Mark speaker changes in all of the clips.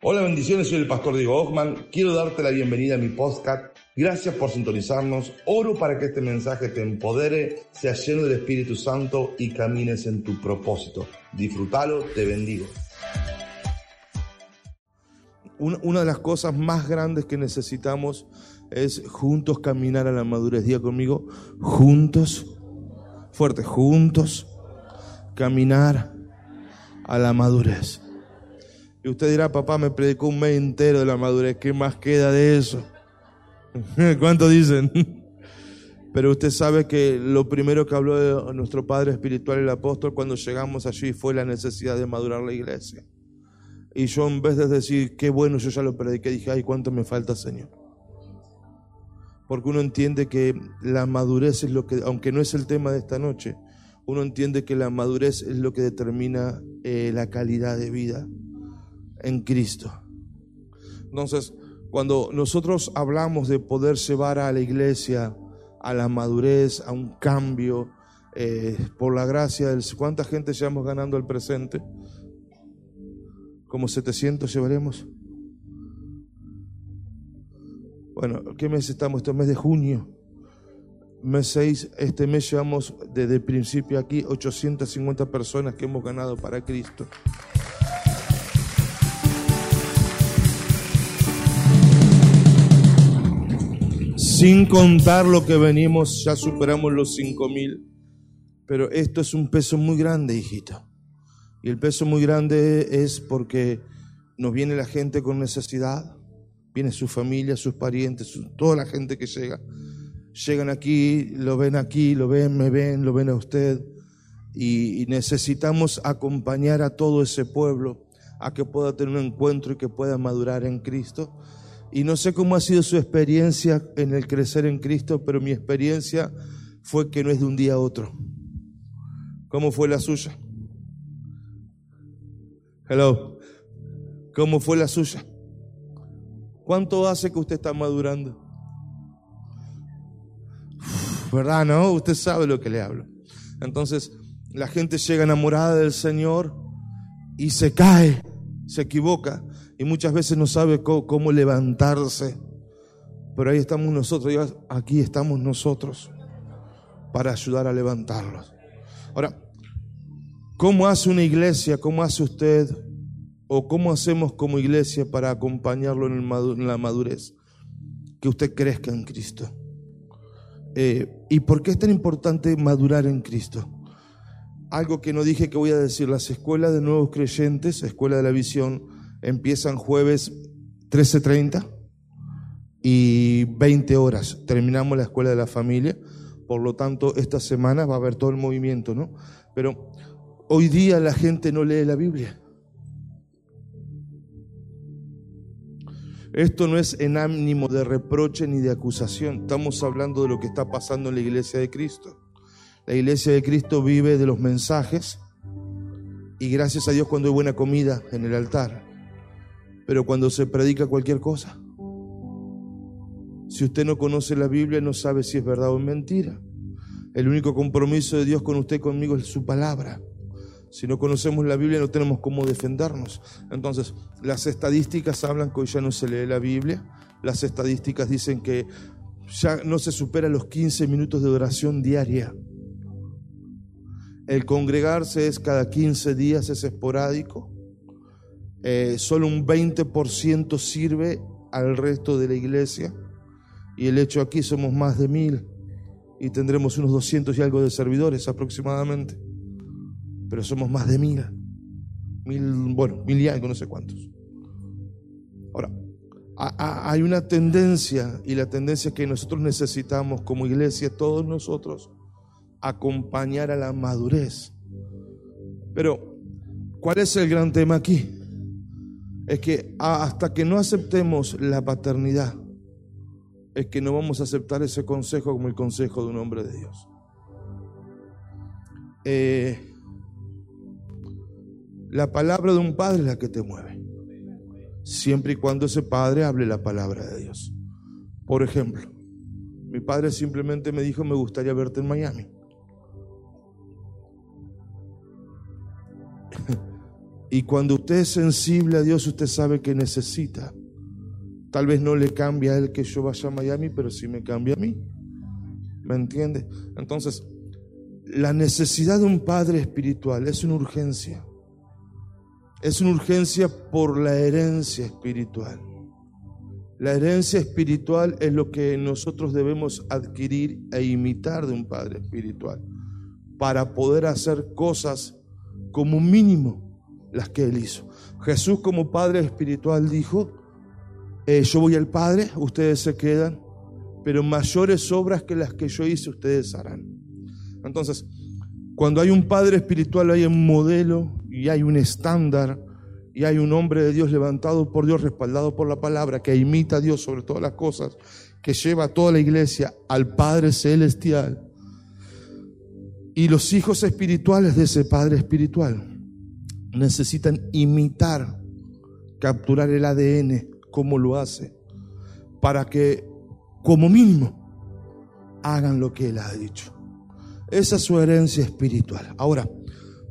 Speaker 1: Hola, bendiciones, soy el pastor Diego Hoffman. Quiero darte la bienvenida a mi podcast. Gracias por sintonizarnos. Oro para que este mensaje te empodere, sea lleno del Espíritu Santo y camines en tu propósito. Disfrútalo, te bendigo. Una de las cosas más grandes que necesitamos es juntos caminar a la madurez. Diga conmigo, juntos, fuerte, juntos caminar a la madurez. Y usted dirá, papá, me predicó un mes entero de la madurez, ¿qué más queda de eso? ¿Cuánto dicen? Pero usted sabe que lo primero que habló nuestro Padre Espiritual, el apóstol, cuando llegamos allí fue la necesidad de madurar la iglesia. Y yo en vez de decir, qué bueno, yo ya lo prediqué, dije, ay, cuánto me falta, Señor. Porque uno entiende que la madurez es lo que, aunque no es el tema de esta noche, uno entiende que la madurez es lo que determina eh, la calidad de vida en Cristo. Entonces, cuando nosotros hablamos de poder llevar a la iglesia a la madurez, a un cambio, eh, por la gracia del... ¿Cuánta gente llevamos ganando el presente? ¿Como 700 llevaremos? Bueno, ¿qué mes estamos? Este mes de junio. Mes 6, este mes llevamos desde el principio aquí 850 personas que hemos ganado para Cristo. Sin contar lo que venimos, ya superamos los cinco mil. Pero esto es un peso muy grande, hijita. Y el peso muy grande es porque nos viene la gente con necesidad, viene su familia, sus parientes, toda la gente que llega. Llegan aquí, lo ven aquí, lo ven, me ven, lo ven a usted. Y, y necesitamos acompañar a todo ese pueblo a que pueda tener un encuentro y que pueda madurar en Cristo. Y no sé cómo ha sido su experiencia en el crecer en Cristo, pero mi experiencia fue que no es de un día a otro. ¿Cómo fue la suya? Hello. ¿Cómo fue la suya? ¿Cuánto hace que usted está madurando? ¿Verdad? ¿No? Usted sabe lo que le hablo. Entonces, la gente llega enamorada del Señor y se cae, se equivoca y muchas veces no sabe cómo, levantarse. Pero ahí estamos nosotros, aquí estamos nosotros para ayudar a levantarlos. Ahora, ¿cómo hace una iglesia? ¿Cómo hace usted? ¿O cómo hacemos como iglesia para acompañarlo en, la madurez? Que usted crezca en Cristo. Eh, ¿Y por qué es tan importante madurar en Cristo? Algo que no dije que voy a decir, las escuelas de nuevos creyentes, escuela de la visión, empiezan jueves 13.30 y 20 horas. Terminamos la escuela de la familia. Por lo tanto, esta semana va a haber todo el movimiento, ¿no? Pero hoy día la gente no lee la Biblia. Esto no es en ánimo de reproche ni de acusación. Estamos hablando de lo que está pasando en la iglesia de Cristo. La iglesia de Cristo vive de los mensajes y gracias a Dios cuando hay buena comida en el altar. Pero cuando se predica cualquier cosa, si usted no conoce la Biblia, no sabe si es verdad o mentira. El único compromiso de Dios con usted conmigo es su palabra. Si no conocemos la Biblia, no tenemos cómo defendernos. Entonces, las estadísticas hablan que hoy ya no se lee la Biblia. Las estadísticas dicen que ya no se supera los 15 minutos de oración diaria. El congregarse es cada 15 días, es esporádico. Eh, solo un 20% sirve al resto de la iglesia. Y el hecho aquí somos más de mil y tendremos unos 200 y algo de servidores aproximadamente. Pero somos más de mil. Mil, bueno, mil y algo, no sé cuántos. Ahora, hay una tendencia y la tendencia que nosotros necesitamos como iglesia, todos nosotros, acompañar a la madurez. Pero, ¿cuál es el gran tema aquí? Es que hasta que no aceptemos la paternidad, es que no vamos a aceptar ese consejo como el consejo de un hombre de Dios. Eh, la palabra de un padre es la que te mueve, siempre y cuando ese padre hable la palabra de Dios. Por ejemplo, mi padre simplemente me dijo, me gustaría verte en Miami. Y cuando usted es sensible a Dios, usted sabe que necesita. Tal vez no le cambia a él que yo vaya a Miami, pero sí me cambia a mí. ¿Me entiende? Entonces, la necesidad de un padre espiritual es una urgencia. Es una urgencia por la herencia espiritual. La herencia espiritual es lo que nosotros debemos adquirir e imitar de un padre espiritual para poder hacer cosas como mínimo las que él hizo. Jesús como padre espiritual dijo, eh, yo voy al Padre, ustedes se quedan, pero mayores obras que las que yo hice ustedes harán. Entonces, cuando hay un padre espiritual hay un modelo y hay un estándar y hay un hombre de Dios levantado por Dios, respaldado por la palabra, que imita a Dios sobre todas las cosas, que lleva a toda la iglesia al Padre Celestial. Y los hijos espirituales de ese Padre espiritual necesitan imitar, capturar el ADN como lo hace, para que como mínimo hagan lo que Él ha dicho. Esa es su herencia espiritual. Ahora,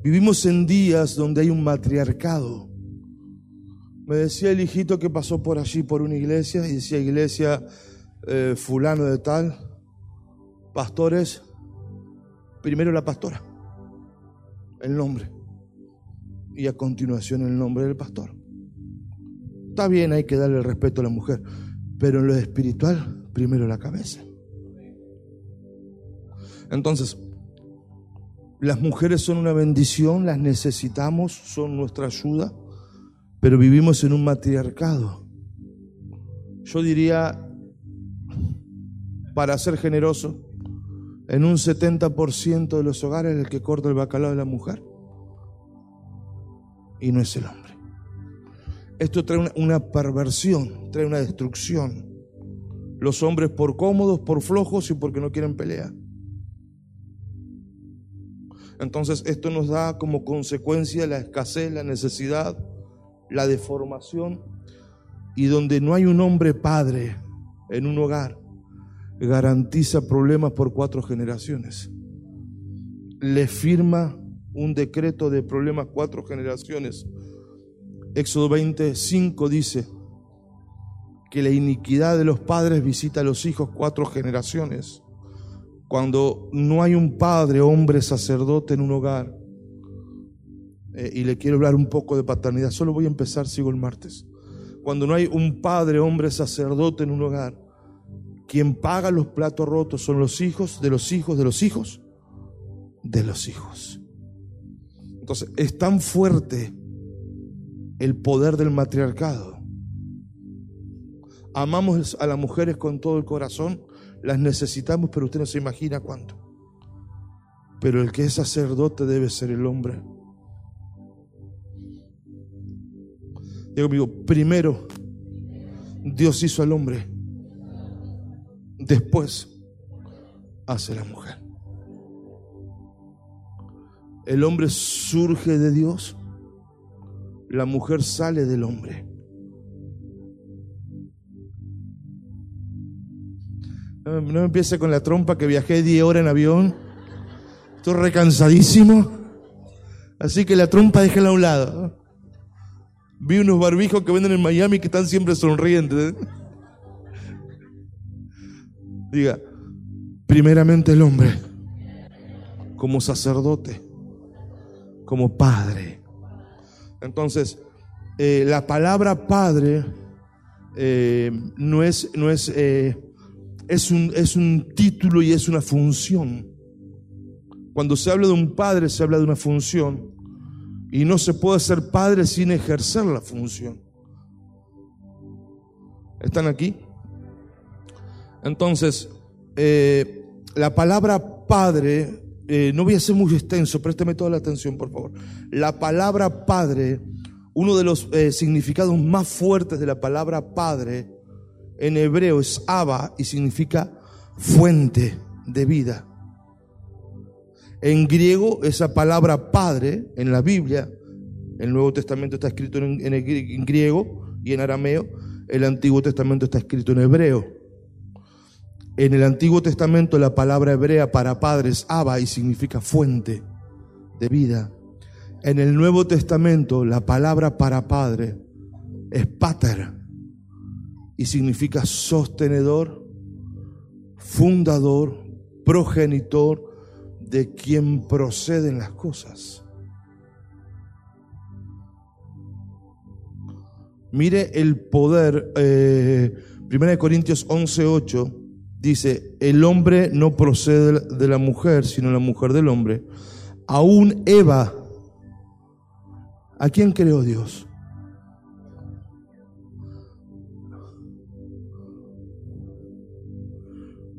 Speaker 1: vivimos en días donde hay un matriarcado. Me decía el hijito que pasó por allí, por una iglesia, y decía iglesia eh, fulano de tal, pastores, primero la pastora, el nombre, y a continuación el nombre del pastor. Está bien, hay que darle el respeto a la mujer, pero en lo espiritual, primero la cabeza. Entonces, las mujeres son una bendición, las necesitamos, son nuestra ayuda, pero vivimos en un matriarcado. Yo diría, para ser generoso, en un 70% de los hogares el que corta el bacalao es la mujer y no es el hombre. Esto trae una, perversión, trae una destrucción. Los hombres por cómodos, por flojos y porque no quieren pelear. Entonces esto nos da como consecuencia la escasez, la necesidad, la deformación. Y donde no hay un hombre padre en un hogar, garantiza problemas por cuatro generaciones. Le firma un decreto de problemas cuatro generaciones. Éxodo 25 dice que la iniquidad de los padres visita a los hijos cuatro generaciones. Cuando no hay un padre, hombre, sacerdote en un hogar, eh, y le quiero hablar un poco de paternidad, solo voy a empezar, sigo el martes. Cuando no hay un padre, hombre, sacerdote en un hogar, quien paga los platos rotos son los hijos de los hijos de los hijos de los hijos. Entonces, es tan fuerte el poder del matriarcado. Amamos a las mujeres con todo el corazón, las necesitamos, pero usted no se imagina cuánto. Pero el que es sacerdote debe ser el hombre. Digo amigo, primero Dios hizo al hombre, después hace la mujer. El hombre surge de Dios, la mujer sale del hombre. No, me empiece con la trompa que viajé 10 horas en avión. Estoy recansadísimo. Así que la trompa déjala a un lado. Vi unos barbijos que venden en Miami que están siempre sonrientes. Diga, primeramente el hombre, como sacerdote, como padre. Entonces, eh, la palabra padre eh, no es, no es eh, es un, es un título y es una función. Cuando se habla de un padre, se habla de una función. Y no se puede ser padre sin ejercer la función. ¿Están aquí? Entonces, la palabra padre, eh, no voy a ser muy extenso, présteme toda la atención, por favor. La palabra padre, uno de los eh, significados más fuertes de la palabra padre, en hebreo es Abba y significa fuente de vida. En griego, esa palabra padre en la Biblia, el Nuevo Testamento está escrito en, en griego y en arameo, el Antiguo Testamento está escrito en hebreo. En el Antiguo Testamento la palabra hebrea para padre es Abba y significa fuente de vida. En el Nuevo Testamento la palabra para padre es pater y significa sostenedor, fundador, progenitor de quien proceden las cosas. Mire el poder, eh, 1 Corintios 11:8 dice, el hombre no procede de la mujer, sino la mujer del hombre. Aún Eva, ¿a quién creó Dios?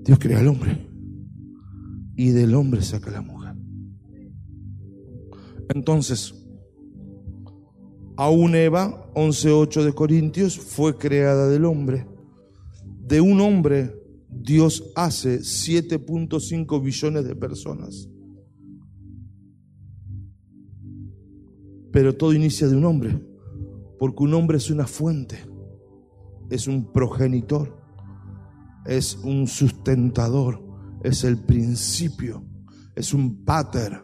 Speaker 1: Dios crea al hombre y del hombre saca la mujer. Entonces, aún Eva, 11.8 de Corintios, fue creada del hombre. De un hombre, Dios hace 7.5 billones de personas. Pero todo inicia de un hombre, porque un hombre es una fuente, es un progenitor es un sustentador, es el principio, es un pater,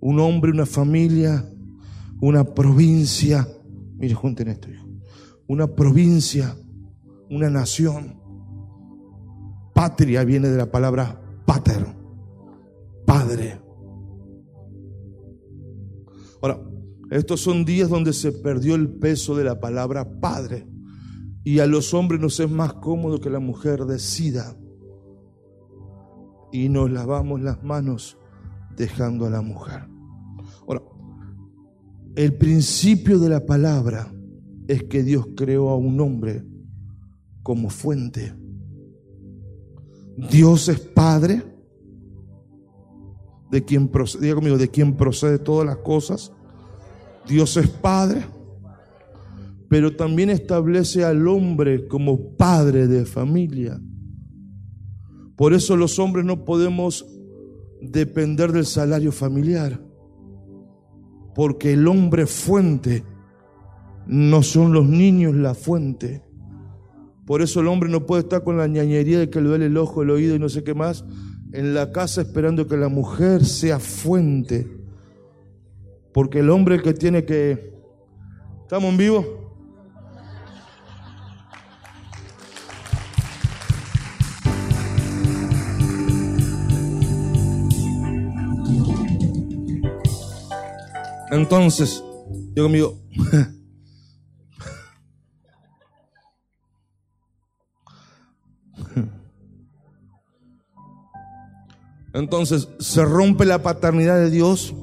Speaker 1: un hombre, una familia, una provincia. Mire, junten esto, Una provincia, una nación. Patria viene de la palabra pater, padre. Ahora, estos son días donde se perdió el peso de la palabra padre. Y a los hombres nos es más cómodo que la mujer decida. Y nos lavamos las manos dejando a la mujer. Ahora, el principio de la palabra es que Dios creó a un hombre como fuente. Dios es Padre, de quien procede, conmigo, de quien procede todas las cosas. Dios es Padre pero también establece al hombre como padre de familia. Por eso los hombres no podemos depender del salario familiar, porque el hombre fuente no son los niños la fuente. Por eso el hombre no puede estar con la ñañería de que le duele el ojo, el oído y no sé qué más, en la casa esperando que la mujer sea fuente. Porque el hombre que tiene que... ¿Estamos en vivo? Entonces, yo conmigo, Entonces se rompe la paternidad de Dios,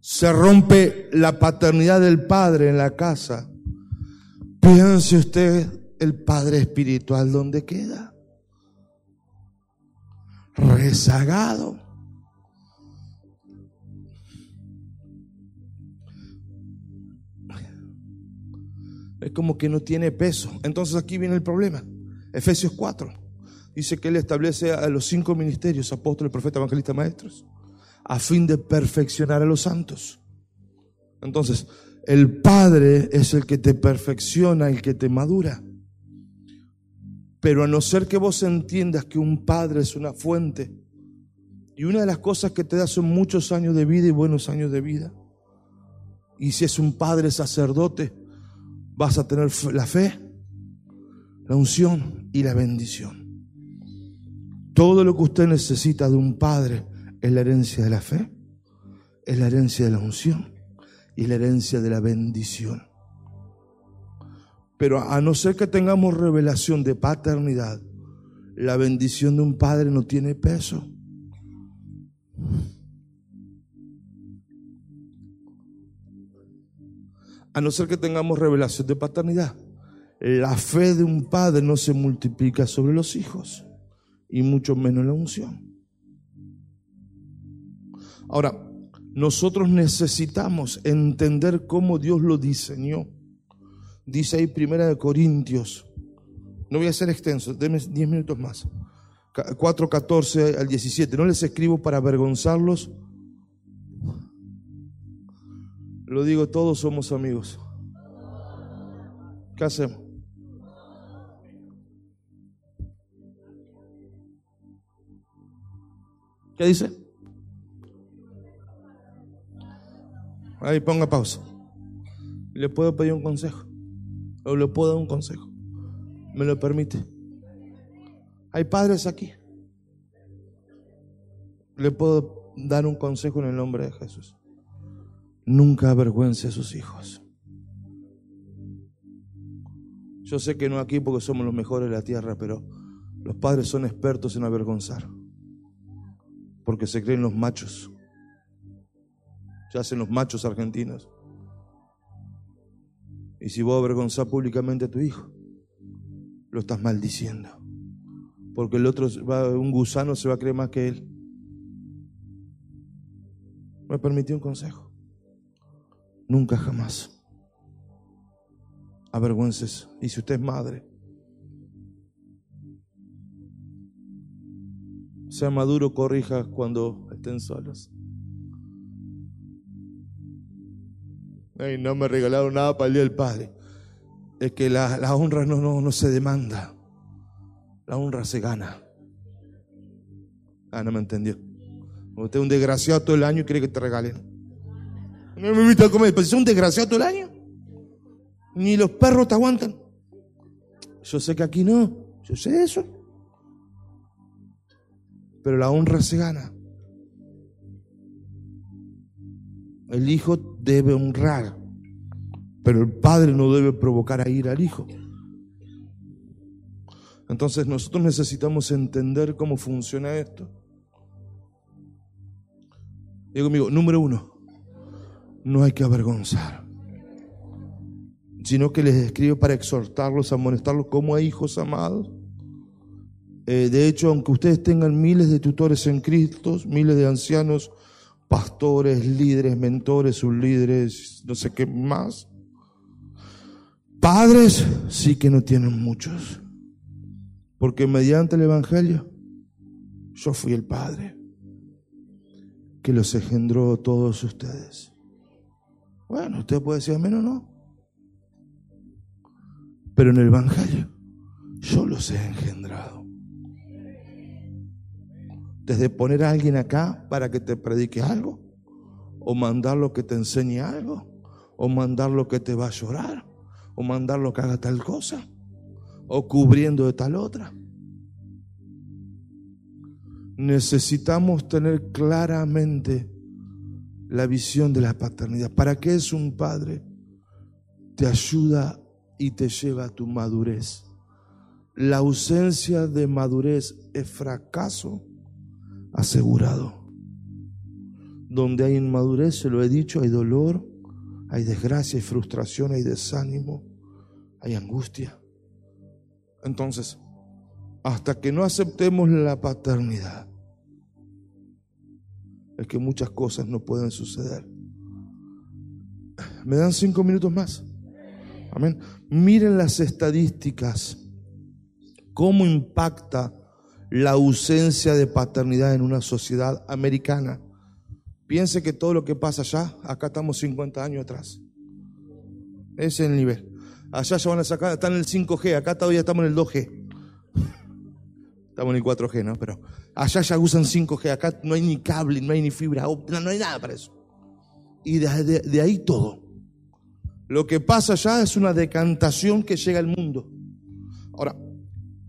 Speaker 1: se rompe la paternidad del Padre en la casa. Piense usted el Padre espiritual donde queda. Rezagado. es como que no tiene peso. Entonces aquí viene el problema. Efesios 4 dice que Él establece a los cinco ministerios, apóstoles, profetas, evangelistas, maestros, a fin de perfeccionar a los santos. Entonces, el Padre es el que te perfecciona, el que te madura. Pero a no ser que vos entiendas que un Padre es una fuente, y una de las cosas que te da son muchos años de vida y buenos años de vida. Y si es un Padre sacerdote, vas a tener la fe, la unción y la bendición. Todo lo que usted necesita de un padre es la herencia de la fe, es la herencia de la unción y la herencia de la bendición. Pero a no ser que tengamos revelación de paternidad, la bendición de un padre no tiene peso. a no ser que tengamos revelación de paternidad. La fe de un padre no se multiplica sobre los hijos, y mucho menos la unción. Ahora, nosotros necesitamos entender cómo Dios lo diseñó. Dice ahí Primera de Corintios, no voy a ser extenso, denme 10 minutos más. 4, 14 al 17. No les escribo para avergonzarlos, lo digo, todos somos amigos. ¿Qué hacemos? ¿Qué dice? Ahí ponga pausa. ¿Le puedo pedir un consejo? ¿O le puedo dar un consejo? ¿Me lo permite? Hay padres aquí. Le puedo dar un consejo en el nombre de Jesús. Nunca avergüence a sus hijos. Yo sé que no aquí porque somos los mejores de la tierra, pero los padres son expertos en avergonzar. Porque se creen los machos. Se hacen los machos argentinos. Y si vos avergonzás públicamente a tu hijo, lo estás maldiciendo. Porque el otro, va, un gusano se va a creer más que él. Me permitió un consejo. Nunca jamás avergüences. Y si usted es madre, sea maduro, corrija cuando estén solos. Ay, no me regalaron nada para el Día del Padre. Es que la, la honra no, no, no se demanda. La honra se gana. Ah, no me entendió. Usted es un desgraciado todo el año y quiere que te regalen. No me invita a comer, pues es un desgraciado todo el año. Ni los perros te aguantan. Yo sé que aquí no. Yo sé eso. Pero la honra se gana. El hijo debe honrar, pero el padre no debe provocar a ir al hijo. Entonces nosotros necesitamos entender cómo funciona esto. Digo conmigo, número uno, no hay que avergonzar, sino que les escribo para exhortarlos, amonestarlos como a hijos amados. Eh, de hecho, aunque ustedes tengan miles de tutores en Cristo, miles de ancianos, pastores, líderes, mentores, líderes, no sé qué más, padres sí que no tienen muchos. Porque mediante el Evangelio yo fui el Padre que los engendró todos ustedes. Bueno, usted puede decir amén o no. Pero en el Evangelio yo los he engendrado. Desde poner a alguien acá para que te predique algo, o mandarlo que te enseñe algo, o mandarlo que te va a llorar, o mandarlo que haga tal cosa o cubriendo de tal otra. Necesitamos tener claramente la visión de la paternidad. ¿Para qué es un padre? Te ayuda y te lleva a tu madurez. La ausencia de madurez es fracaso asegurado. Donde hay inmadurez, se lo he dicho, hay dolor, hay desgracia, hay frustración, hay desánimo, hay angustia. Entonces, hasta que no aceptemos la paternidad, es que muchas cosas no pueden suceder. ¿Me dan cinco minutos más? Amén. Miren las estadísticas. ¿Cómo impacta la ausencia de paternidad en una sociedad americana? Piense que todo lo que pasa allá, acá estamos 50 años atrás. Ese es el nivel. Allá ya van a sacar, están en el 5G, acá todavía estamos en el 2G. Estamos en el 4G, ¿no? Pero allá ya usan 5G, acá no hay ni cable, no hay ni fibra no hay nada para eso. Y de, de ahí todo. Lo que pasa allá es una decantación que llega al mundo. Ahora,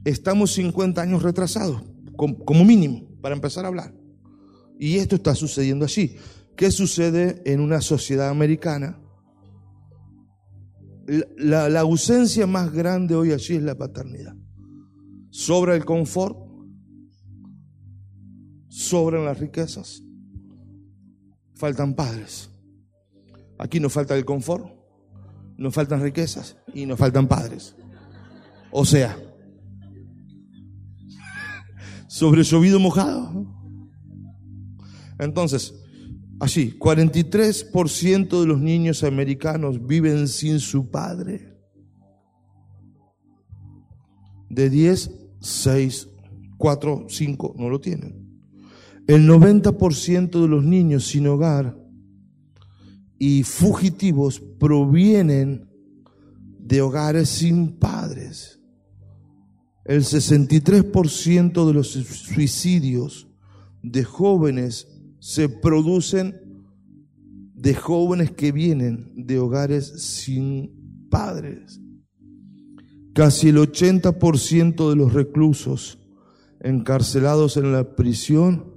Speaker 1: estamos 50 años retrasados, como mínimo, para empezar a hablar. Y esto está sucediendo allí. ¿Qué sucede en una sociedad americana? la, ausencia más grande hoy allí es la paternidad. Sobra el confort, sobran las riquezas, faltan padres. Aquí no falta el confort, no faltan riquezas y no faltan padres. O sea, sobre llovido mojado. Entonces, Así, 43% de los niños americanos viven sin su padre. De 10, 6, 4, 5 no lo tienen. El 90% de los niños sin hogar y fugitivos provienen de hogares sin padres. El 63% de los suicidios de jóvenes se producen de jóvenes que vienen de hogares sin padres. Casi el 80% de los reclusos encarcelados en la prisión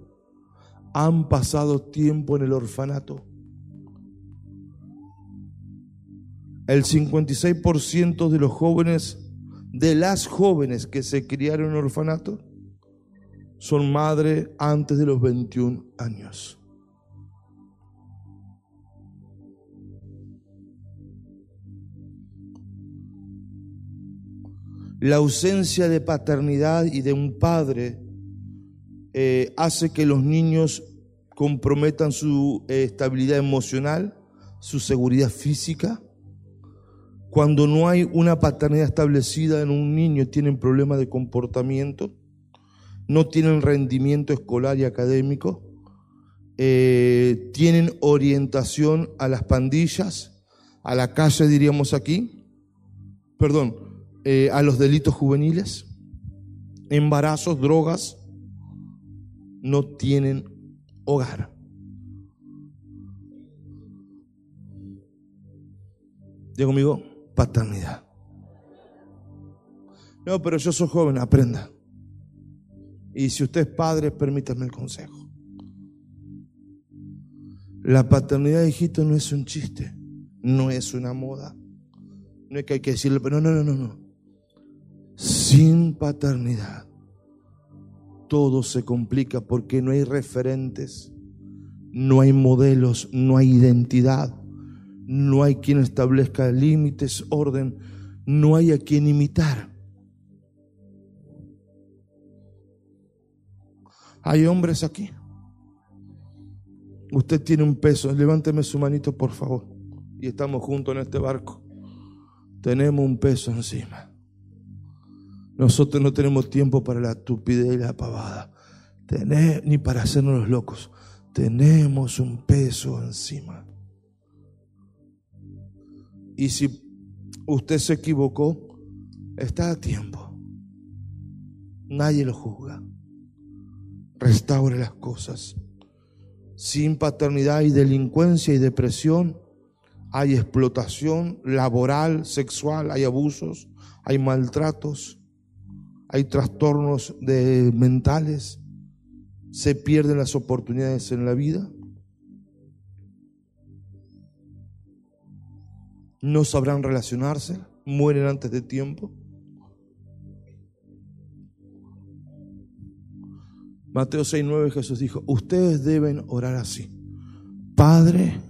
Speaker 1: han pasado tiempo en el orfanato. El 56% de los jóvenes, de las jóvenes que se criaron en orfanato, son madre antes de los 21 años. La ausencia de paternidad y de un padre eh, hace que los niños comprometan su eh, estabilidad emocional, su seguridad física. Cuando no hay una paternidad establecida en un niño, tienen problemas de comportamiento, no tienen rendimiento escolar y académico, eh, tienen orientación a las pandillas, a la calle diríamos aquí, perdón, a los delitos juveniles, embarazos, drogas, no tienen hogar. Diga conmigo, paternidad. No, pero yo soy joven, aprenda. Y si usted es padre, permítame el consejo. La paternidad, hijito, no es un chiste, no es una moda. No es que hay que decirle, pero no, no, no, no. Sin paternidad todo se complica porque no hay referentes, no hay modelos, no hay identidad, no hay quien establezca límites, orden, no hay a quien imitar. Hay hombres aquí. Usted tiene un peso, levánteme su manito por favor. Y estamos juntos en este barco. Tenemos un peso encima. Nosotros no tenemos tiempo para la estupidez y la pavada, ni para hacernos los locos. Tenemos un peso encima. Y si usted se equivocó, está a tiempo. Nadie lo juzga. Restaure las cosas. Sin paternidad hay delincuencia y depresión, hay explotación laboral, sexual, hay abusos, hay maltratos hay trastornos de mentales, se pierden las oportunidades en la vida, no sabrán relacionarse, mueren antes de tiempo. Mateo 6:9 Jesús dijo, ustedes deben orar así, Padre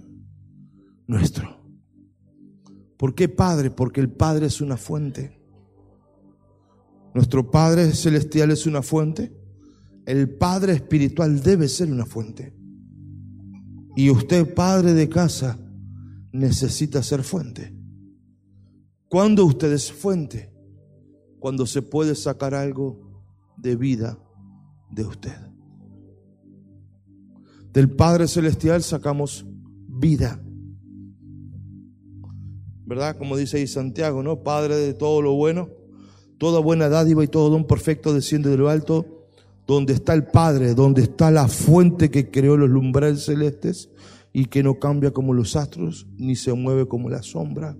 Speaker 1: nuestro. ¿Por qué Padre? Porque el Padre es una fuente. Nuestro Padre Celestial es una fuente. El Padre Espiritual debe ser una fuente. Y usted, Padre de casa, necesita ser fuente. ¿Cuándo usted es fuente? Cuando se puede sacar algo de vida de usted. Del Padre Celestial sacamos vida. ¿Verdad? Como dice ahí Santiago, ¿no? Padre de todo lo bueno Toda buena dádiva y todo don perfecto desciende de lo alto, donde está el Padre, donde está la fuente que creó los lumbrales celestes y que no cambia como los astros, ni se mueve como la sombra.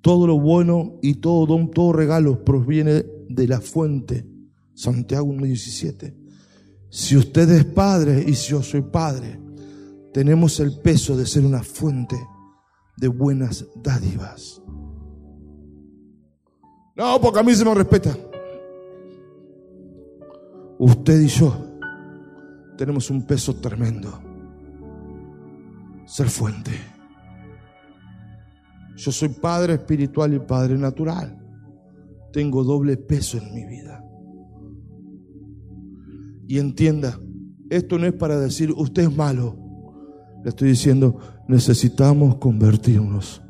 Speaker 1: Todo lo bueno y todo don, todo regalo proviene de la fuente. Santiago 1.17. Si usted es padre y si yo soy padre, tenemos el peso de ser una fuente de buenas dádivas. No, porque a mí se me respeta. Usted y yo tenemos un peso tremendo. Ser fuente. Yo soy padre espiritual y padre natural. Tengo doble peso en mi vida. Y entienda, esto no es para decir usted es malo. Le estoy diciendo, necesitamos convertirnos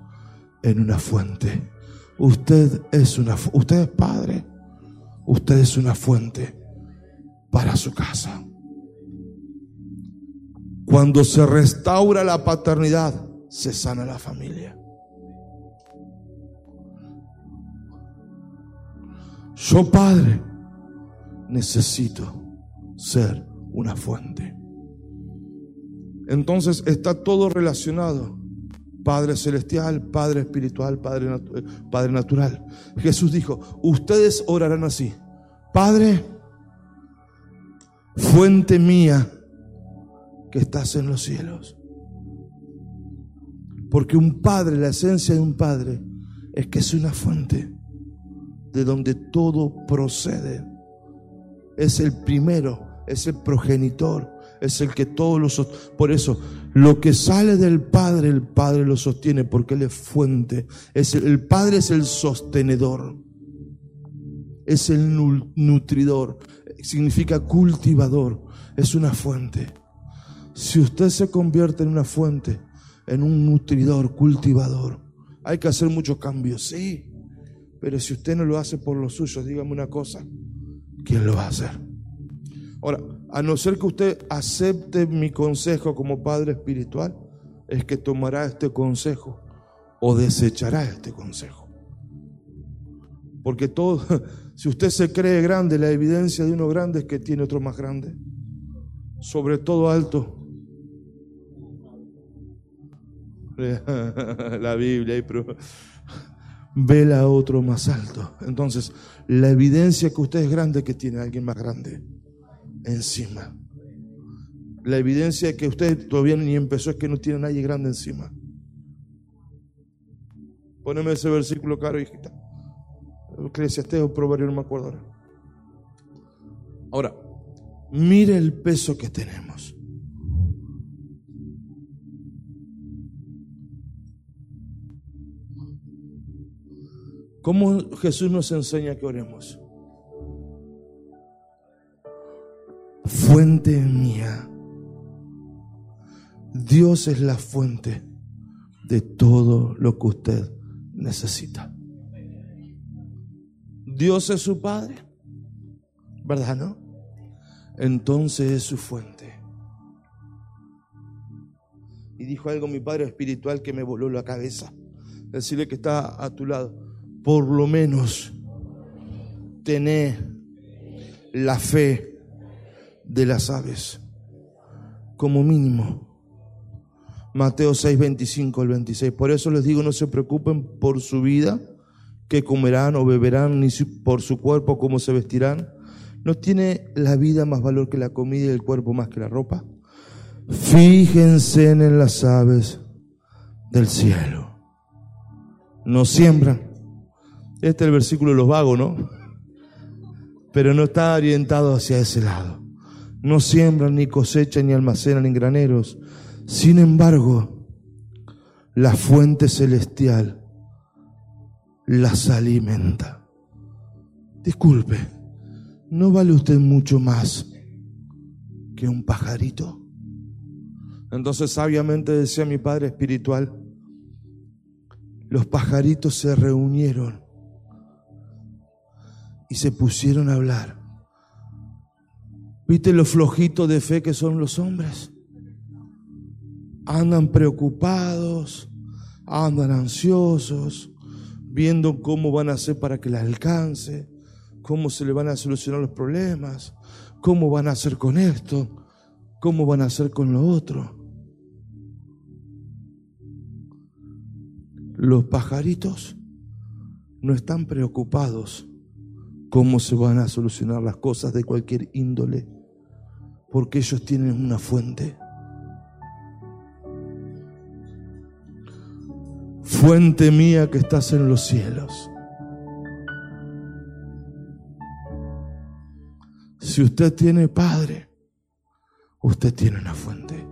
Speaker 1: en una fuente Usted es una usted es padre. Usted es una fuente para su casa. Cuando se restaura la paternidad, se sana la familia. Yo, padre, necesito ser una fuente. Entonces está todo relacionado. Padre celestial, Padre espiritual, Padre, natu- Padre natural. Jesús dijo, ustedes orarán así. Padre, fuente mía que estás en los cielos. Porque un padre, la esencia de un padre, es que es una fuente de donde todo procede. Es el primero, es el progenitor, es el que todos los... Por eso, lo que sale del Padre, el Padre lo sostiene porque Él es fuente. Es el, Padre es el sostenedor, es el nu- nutridor, significa cultivador, es una fuente. Si usted se convierte en una fuente, en un nutridor, cultivador, hay que hacer muchos cambios, sí. Pero si usted no lo hace por los suyos, dígame una cosa, ¿quién lo va a hacer? Ahora, a no ser que usted acepte mi consejo como padre espiritual, es que tomará este consejo o desechará este consejo. Porque todo, si usted se cree grande, la evidencia de uno grande es que tiene otro más grande. Sobre todo alto. La Biblia, pero vela a otro más alto. Entonces, la evidencia que usted es grande que tiene alguien más grande encima. La evidencia de que usted todavía ni empezó es que no tiene nadie grande encima. Poneme ese versículo caro, hijita. Eclesiastés o Proverbio, no me acuerdo ahora. Ahora, mire el peso que tenemos. ¿Cómo Jesús nos enseña que oremos? Fuente mía. Dios es la fuente de todo lo que usted necesita. Dios es su Padre, ¿verdad, no? Entonces es su fuente. Y dijo algo mi Padre espiritual que me voló la cabeza. Decirle que está a tu lado. Por lo menos tené la fe de las aves, como mínimo. Mateo 6, 25 al 26. Por eso les digo, no se preocupen por su vida, que comerán o beberán, ni por su cuerpo, cómo se vestirán. ¿No tiene la vida más valor que la comida y el cuerpo más que la ropa? Fíjense en las aves del cielo. No siembran. Este es el versículo de los vagos, ¿no? Pero no está orientado hacia ese lado. No siembran, ni cosechan, ni almacenan en graneros. Sin embargo, la fuente celestial las alimenta. Disculpe, ¿no vale usted mucho más que un pajarito? Entonces sabiamente decía mi padre espiritual, los pajaritos se reunieron y se pusieron a hablar. ¿Viste lo flojito de fe que son los hombres? Andan preocupados, andan ansiosos, viendo cómo van a hacer para que la alcance, cómo se le van a solucionar los problemas, cómo van a hacer con esto, cómo van a hacer con lo otro. Los pajaritos no están preocupados cómo se van a solucionar las cosas de cualquier índole, porque ellos tienen una fuente. Fuente mía que estás en los cielos. Si usted tiene padre, usted tiene una fuente.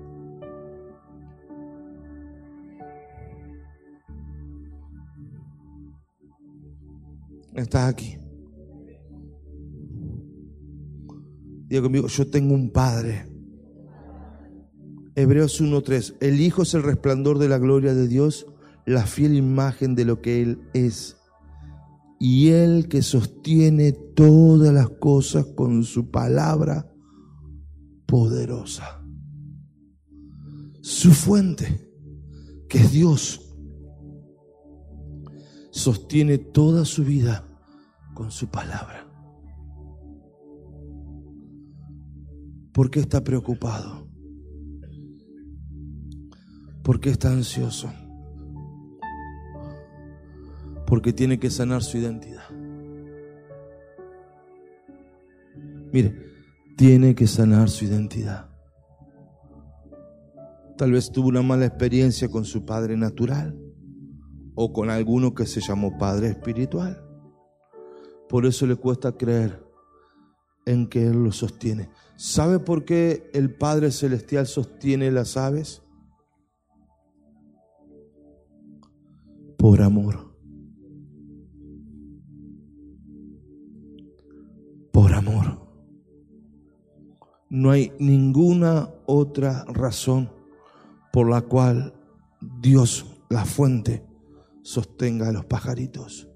Speaker 1: Estás aquí. Diga conmigo, yo tengo un padre. Hebreos 1.3. El Hijo es el resplandor de la gloria de Dios, la fiel imagen de lo que Él es. Y Él que sostiene todas las cosas con su palabra poderosa. Su fuente, que es Dios, sostiene toda su vida con su palabra. ¿Por qué está preocupado? ¿Por qué está ansioso? Porque tiene que sanar su identidad. Mire, tiene que sanar su identidad. Tal vez tuvo una mala experiencia con su padre natural o con alguno que se llamó padre espiritual. Por eso le cuesta creer en que Él lo sostiene. ¿Sabe por qué el Padre Celestial sostiene las aves? Por amor. Por amor. No hay ninguna otra razón por la cual Dios, la fuente, sostenga a los pajaritos.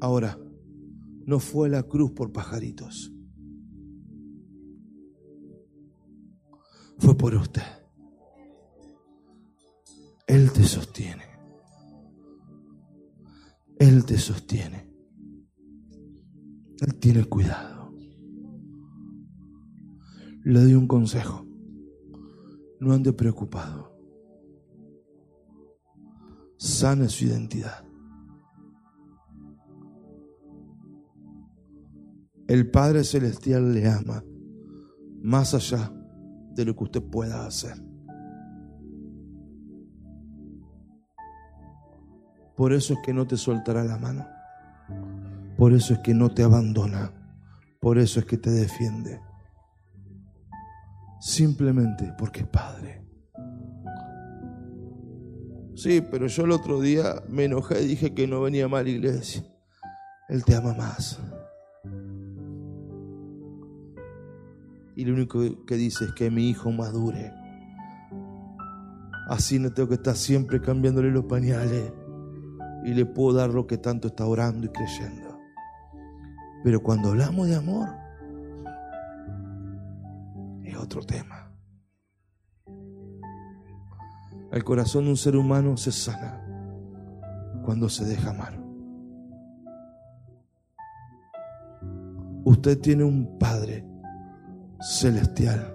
Speaker 1: Ahora, no fue la cruz por pajaritos. Fue por usted. Él te sostiene. Él te sostiene. Él tiene cuidado. Le doy un consejo. No ande preocupado. Sane su identidad. El Padre Celestial le ama más allá de lo que usted pueda hacer. Por eso es que no te soltará la mano. Por eso es que no te abandona. Por eso es que te defiende. Simplemente porque es Padre. Sí, pero yo el otro día me enojé y dije que no venía mal iglesia. Él te ama más. Y lo único que dice es que mi hijo madure. Así no tengo que estar siempre cambiándole los pañales y le puedo dar lo que tanto está orando y creyendo. Pero cuando hablamos de amor, es otro tema. El corazón de un ser humano se sana cuando se deja amar. Usted tiene un padre celestial.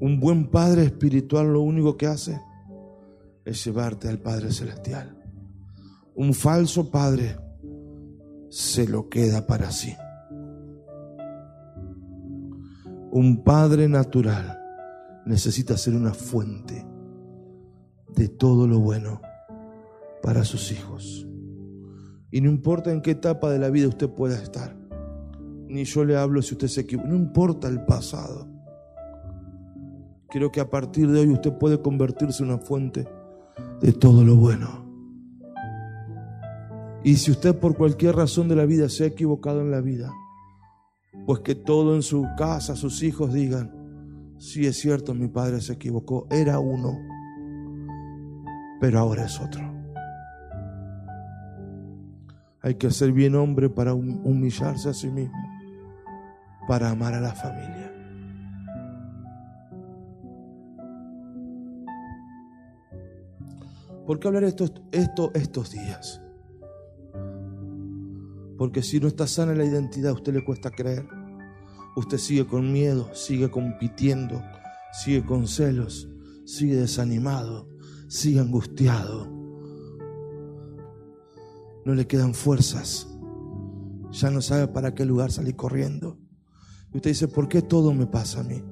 Speaker 1: Un buen padre espiritual lo único que hace es llevarte al Padre celestial. Un falso padre se lo queda para sí. Un padre natural necesita ser una fuente de todo lo bueno para sus hijos. Y no importa en qué etapa de la vida usted pueda estar ni yo le hablo si usted se equivoca. No importa el pasado. Quiero que a partir de hoy usted puede convertirse en una fuente de todo lo bueno. Y si usted por cualquier razón de la vida se ha equivocado en la vida, pues que todo en su casa, sus hijos digan, sí es cierto, mi padre se equivocó, era uno, pero ahora es otro. Hay que ser bien hombre para humillarse a sí mismo para amar a la familia. ¿Por qué hablar esto, esto estos días? Porque si no está sana la identidad, a usted le cuesta creer. Usted sigue con miedo, sigue compitiendo, sigue con celos, sigue desanimado, sigue angustiado. No le quedan fuerzas. Ya no sabe para qué lugar salir corriendo. Y usted dice, ¿por qué todo me pasa a mí?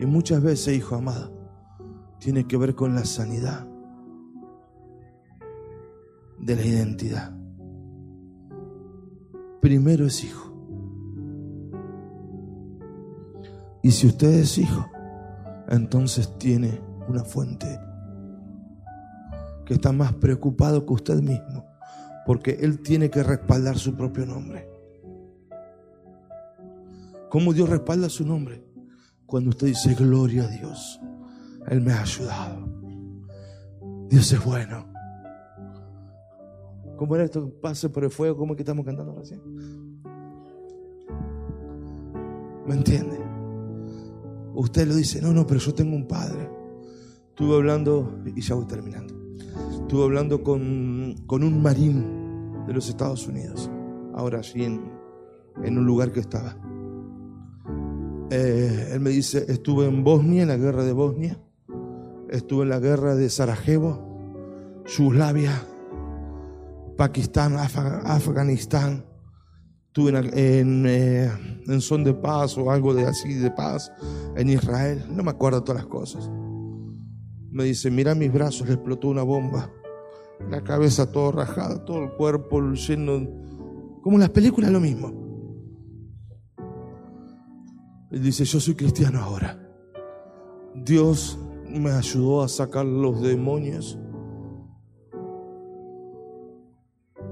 Speaker 1: Y muchas veces, hijo amado, tiene que ver con la sanidad de la identidad. Primero es hijo. Y si usted es hijo, entonces tiene una fuente que está más preocupado que usted mismo, porque él tiene que respaldar su propio nombre. ¿Cómo Dios respalda su nombre? Cuando usted dice, gloria a Dios, Él me ha ayudado. Dios es bueno. ¿Cómo era esto? Pase por el fuego, ¿cómo es que estamos cantando recién? ¿Me entiende? Usted lo dice, no, no, pero yo tengo un padre. Estuve hablando, y ya voy terminando, estuve hablando con, con un marín de los Estados Unidos, ahora allí en, en un lugar que estaba. Eh, él me dice, estuve en Bosnia, en la guerra de Bosnia, Estuve en la guerra de Sarajevo, Yugoslavia, Pakistán, Afganistán. Estuve en, eh, en, son de paz o algo de así de paz en Israel. No me acuerdo todas las cosas. Me dice, mira mis brazos, le explotó una bomba. La cabeza todo rajada, todo el cuerpo lleno. Como en las películas lo mismo. Y dice, yo soy cristiano ahora. Dios me ayudó a sacar los demonios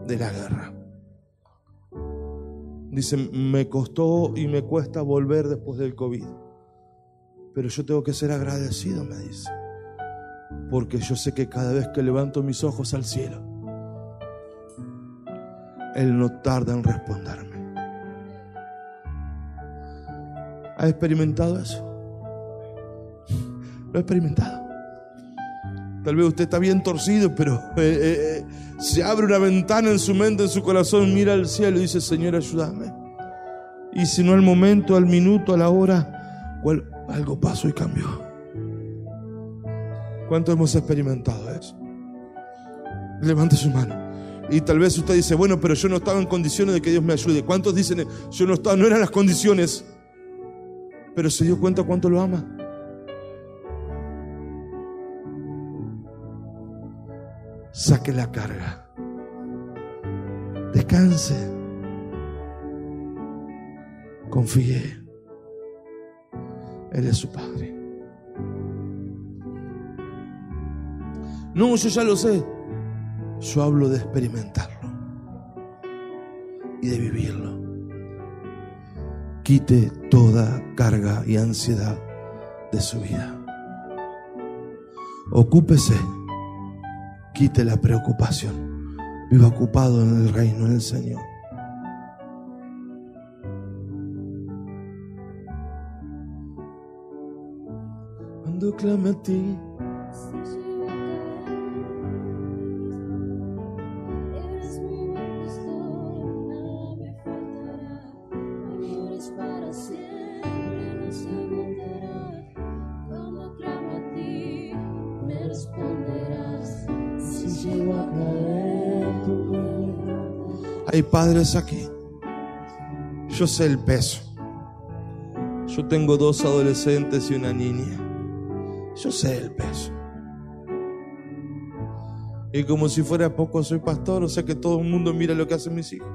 Speaker 1: de la guerra. Dice, me costó y me cuesta volver después del COVID. Pero yo tengo que ser agradecido, me dice. Porque yo sé que cada vez que levanto mis ojos al cielo, Él no tarda en responderme. ¿Ha experimentado eso? Lo he experimentado. Tal vez usted está bien torcido, pero eh, eh, eh, se abre una ventana en su mente, en su corazón, mira al cielo y dice, Señor, ayúdame. Y si no al momento, al minuto, a la hora, algo pasó y cambió. ¿Cuánto hemos experimentado eso? Levante su mano. Y tal vez usted dice, bueno, pero yo no estaba en condiciones de que Dios me ayude. ¿Cuántos dicen, yo no estaba, no eran las condiciones? Pero se dio cuenta cuánto lo ama. saque la carga. Descanse. Confíe. Él es su Padre. No, yo ya lo sé. Yo hablo de experimentarlo y de vivirlo. Quite toda carga y ansiedad de su vida. Ocúpese quite la preocupación. Viva ocupado en el reino del Señor. Cuando clame a ti. Hay padres aquí. Yo sé el peso. Yo tengo dos adolescentes y una niña. Yo sé el peso. Y como si fuera poco soy pastor, o sea que todo el mundo mira lo que hacen mis hijos.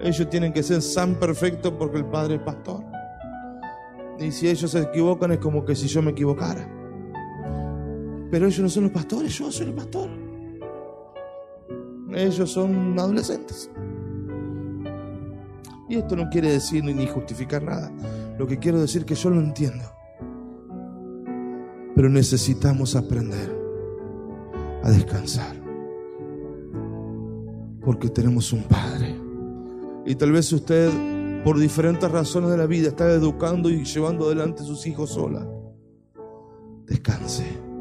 Speaker 1: Ellos tienen que ser tan perfectos porque el padre es pastor. Y si ellos se equivocan es como que si yo me equivocara. Pero ellos no son los pastores, yo soy el pastor. Ellos son adolescentes. Y esto no quiere decir ni justificar nada. Lo que quiero decir es que yo lo entiendo. Pero necesitamos aprender a descansar. Porque tenemos un Padre. Y tal vez usted, por diferentes razones de la vida, está educando y llevando adelante a sus hijos sola. Descanse.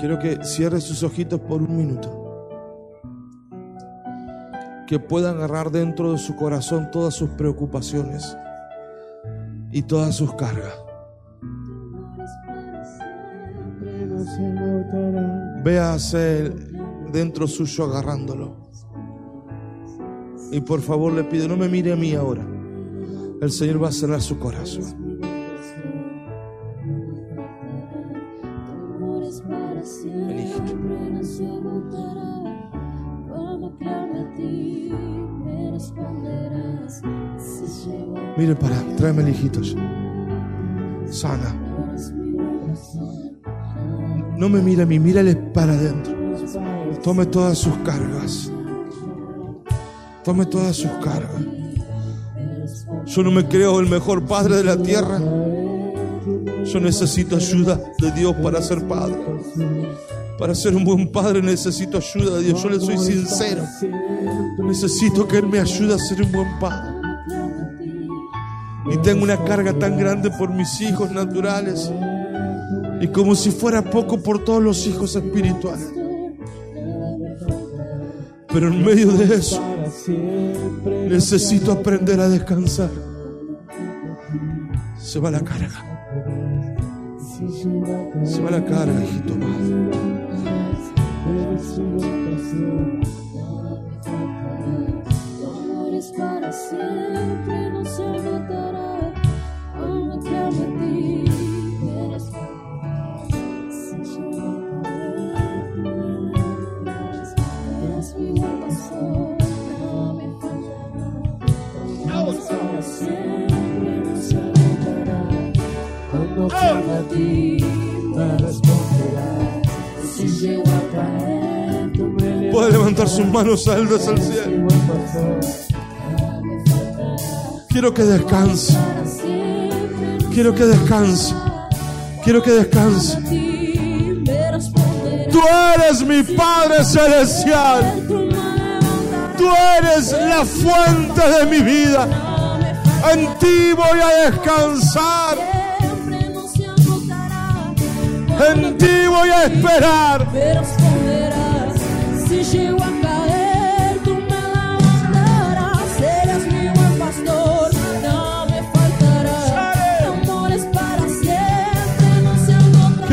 Speaker 1: Quiero que cierre sus ojitos por un minuto. Que pueda agarrar dentro de su corazón todas sus preocupaciones y todas sus cargas. Véase dentro suyo agarrándolo. Y por favor le pido, no me mire a mí ahora. El Señor va a cerrar su corazón. Mire para, tráeme el hijito. Sana. No me mire a mí, mírale para adentro. Tome todas sus cargas. Tome todas sus cargas. Yo no me creo el mejor padre de la tierra. Yo necesito ayuda de Dios para ser padre. Para ser un buen padre necesito ayuda de Dios. Yo le soy sincero. Necesito que Él me ayude a ser un buen padre. Y tengo una carga tan grande por mis hijos naturales. Y como si fuera poco por todos los hijos espirituales. Pero en medio de eso, necesito aprender a descansar. Se va la carga. Se va la carga, hijito.
Speaker 2: para siempre,
Speaker 1: sus manos altas al cielo. Quiero que descanse. Quiero que descanse. Quiero que descanse. Tú eres mi Padre Celestial. Tú eres la fuente de mi vida. En ti voy a descansar. En ti voy a esperar.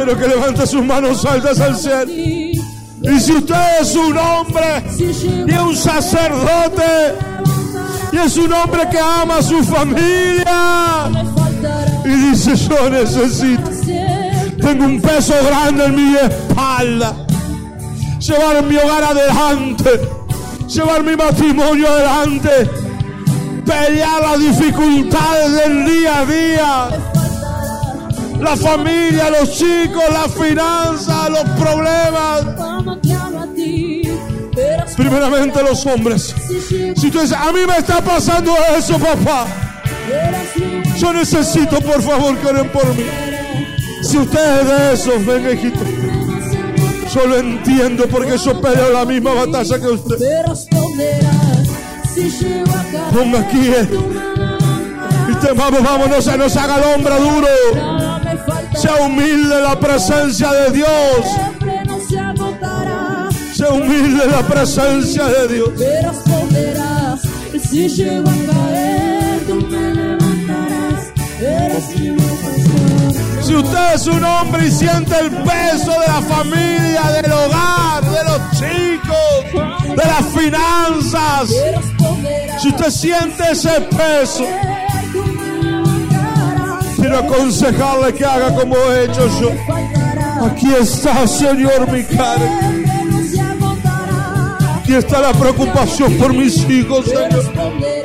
Speaker 1: Quiero que levante sus manos altas al cielo. Y si usted es un hombre y es un sacerdote y es un hombre que ama a su familia y dice yo necesito, tengo un peso grande en mi espalda, llevar mi hogar adelante, llevar mi matrimonio adelante, pelear las dificultades del día a día. La familia, los chicos, las finanzas, los problemas. Primeramente los hombres.
Speaker 2: Si
Speaker 1: tú dices, a mí me está pasando eso, papá. Yo necesito, por favor, que oren por mí. Si usted es de esos, venga, hijito. Yo lo entiendo porque yo peleo la misma batalla que usted. Ponga aquí, eh. Y te vamos, vamos, no se haga el hombre duro. Sea humilde la presencia de Dios. Sea humilde en la presencia de Dios.
Speaker 2: Me responderás si llego a caer, tú me levantarás. Eres mi.
Speaker 1: Si usted es un hombre y siente el peso de la familia, del hogar, de los chicos, de las finanzas, si usted siente ese peso. Quiero aconsejarle que haga como he hecho yo. Aquí está, Señor, mi carga. Aquí está la preocupación por mis hijos, Señor.